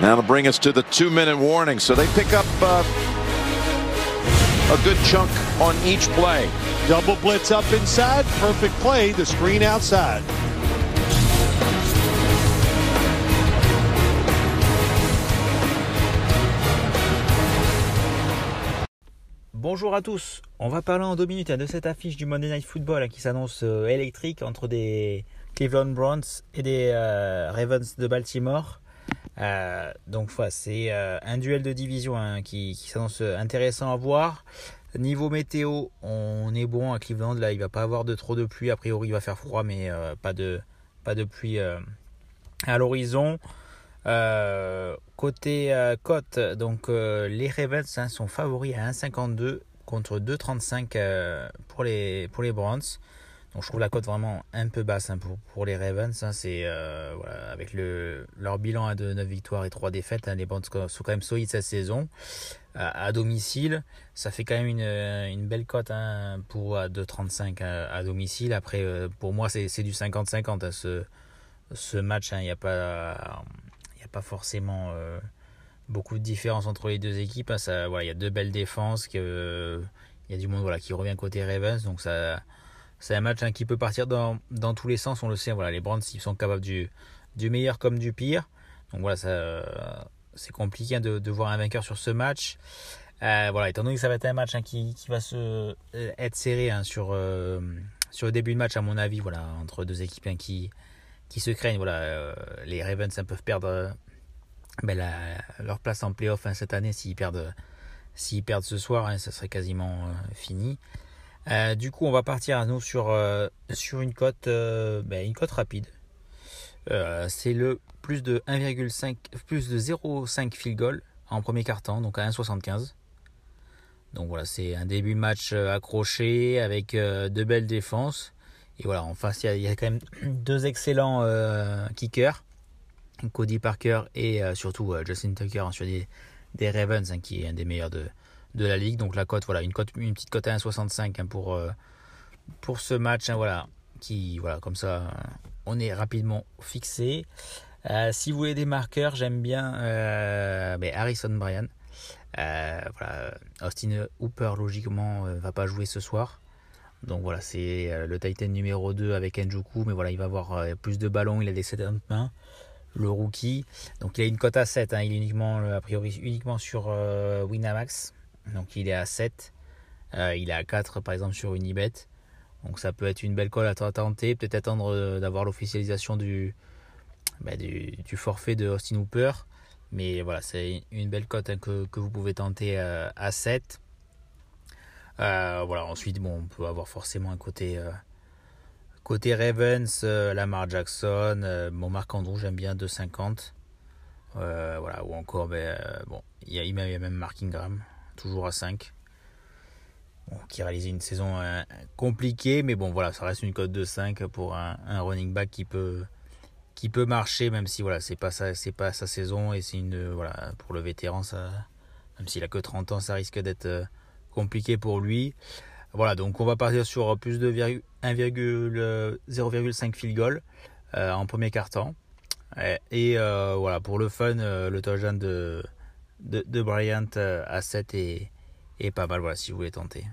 That'll bring us to the two-minute warning. So they pick up uh, a good chunk on each play. Double blitz up inside. Perfect play. The screen outside. Bonjour à tous, on va parler en deux minutes de cette affiche du Monday Night Football qui s'annonce euh, électrique entre des Cleveland Browns et des euh, Ravens de Baltimore. Euh, donc c'est un duel de division hein, qui, s'annonce intéressant à voir. Niveau météo, on est bon à Cleveland, là il va pas avoir de trop de pluie, a priori il va faire froid mais pas, de, pluie à l'horizon. Euh, côté euh, cote, donc euh, les Ravens hein, sont favoris à 1,52 contre 2,35 pour les pour les Browns. Donc je trouve la cote vraiment un peu basse hein, pour, pour les Ravens. Hein. c'est voilà, avec le, leur bilan de 9 victoires et 3 défaites. les Browns sont quand même solides cette saison. À, domicile, ça fait quand même une, une belle cote pour 2,35 à, à, domicile. Après, pour moi, c'est du 50-50 ce, ce match. Il n'y a pas pas forcément euh, beaucoup de différence entre les deux équipes. Hein. Ça, voilà, il y a deux belles défenses. Il y a du monde voilà, qui revient côté Ravens. Donc ça, c'est un match hein, qui peut partir dans, tous les sens. On le sait, voilà, les Browns ils sont capables du, meilleur comme du pire. Donc voilà, ça, c'est compliqué hein, de, voir un vainqueur sur ce match. Euh, voilà, étant donné que ça va être un match qui, qui, va se, euh, être serré sur, sur le début de match, à mon avis, voilà, entre deux équipes qui, qui se craignent. Voilà, les Ravens peuvent perdre ben, leur place en playoff hein, cette année, s'ils perdent, s'ils perdent ce soir, hein, ça serait quasiment euh, fini. Euh, du coup, on va partir à nous sur, euh, sur une cote ben, une cote rapide. c'est le plus de 1,5 plus de 0,5 field goal en premier quart-temps, donc à 1,75. Donc voilà, c'est un début match accroché avec de belles défenses. Et voilà, en face, il y, a quand même deux excellents kickers. Cody Parker et euh, surtout euh, Justin Tucker hein, sur des, des Ravens, hein, qui est un des meilleurs de, de la ligue. Donc la cote, voilà, une, cote, une petite cote à 1,65 hein, pour, euh, pour ce match. voilà, qui, voilà, comme ça, on est rapidement fixé. si vous voulez des marqueurs, j'aime bien ben, Harrison Bryan. voilà, Austin Hooper, logiquement, va pas jouer ce soir. Donc voilà, c'est le Titan numéro 2 avec Njoku, mais voilà, il va avoir plus de ballons, il a des 7 mains le rookie. Donc il a une cote à 7, hein. il est uniquement, a priori uniquement sur euh, Winamax. Donc il est à 7. Euh, il est à 4 par exemple sur Unibet. Donc ça peut être une belle cote à tenter. Peut-être attendre euh, d'avoir l'officialisation bah, du, forfait de Austin Hooper. Mais voilà, c'est une belle cote hein, que, vous pouvez tenter à 7. voilà, ensuite, on peut avoir forcément un côté Côté Ravens, euh, Lamar Jackson, euh, mon Marc Andrew, j'aime bien 2,50. Euh, voilà, ou encore, ben, bon, il y, y a même Mark Ingram, toujours à 5. qui a réalisé une saison compliquée, mais bon, voilà, ça reste une cote de 5 pour un, running back qui peut, qui peut marcher, même si voilà, c'est pas sa, pas sa saison et c'est une, voilà, pour le vétéran, même s'il a que 30 ans, ça risque d'être compliqué pour lui. Voilà, donc on va partir sur plus de 0,5 field goal euh, en premier quart-temps. Et, euh, voilà, pour le fun, euh, le touchdown de, de, de Bryant à 7 est, est pas mal, voilà, si vous voulez tenter.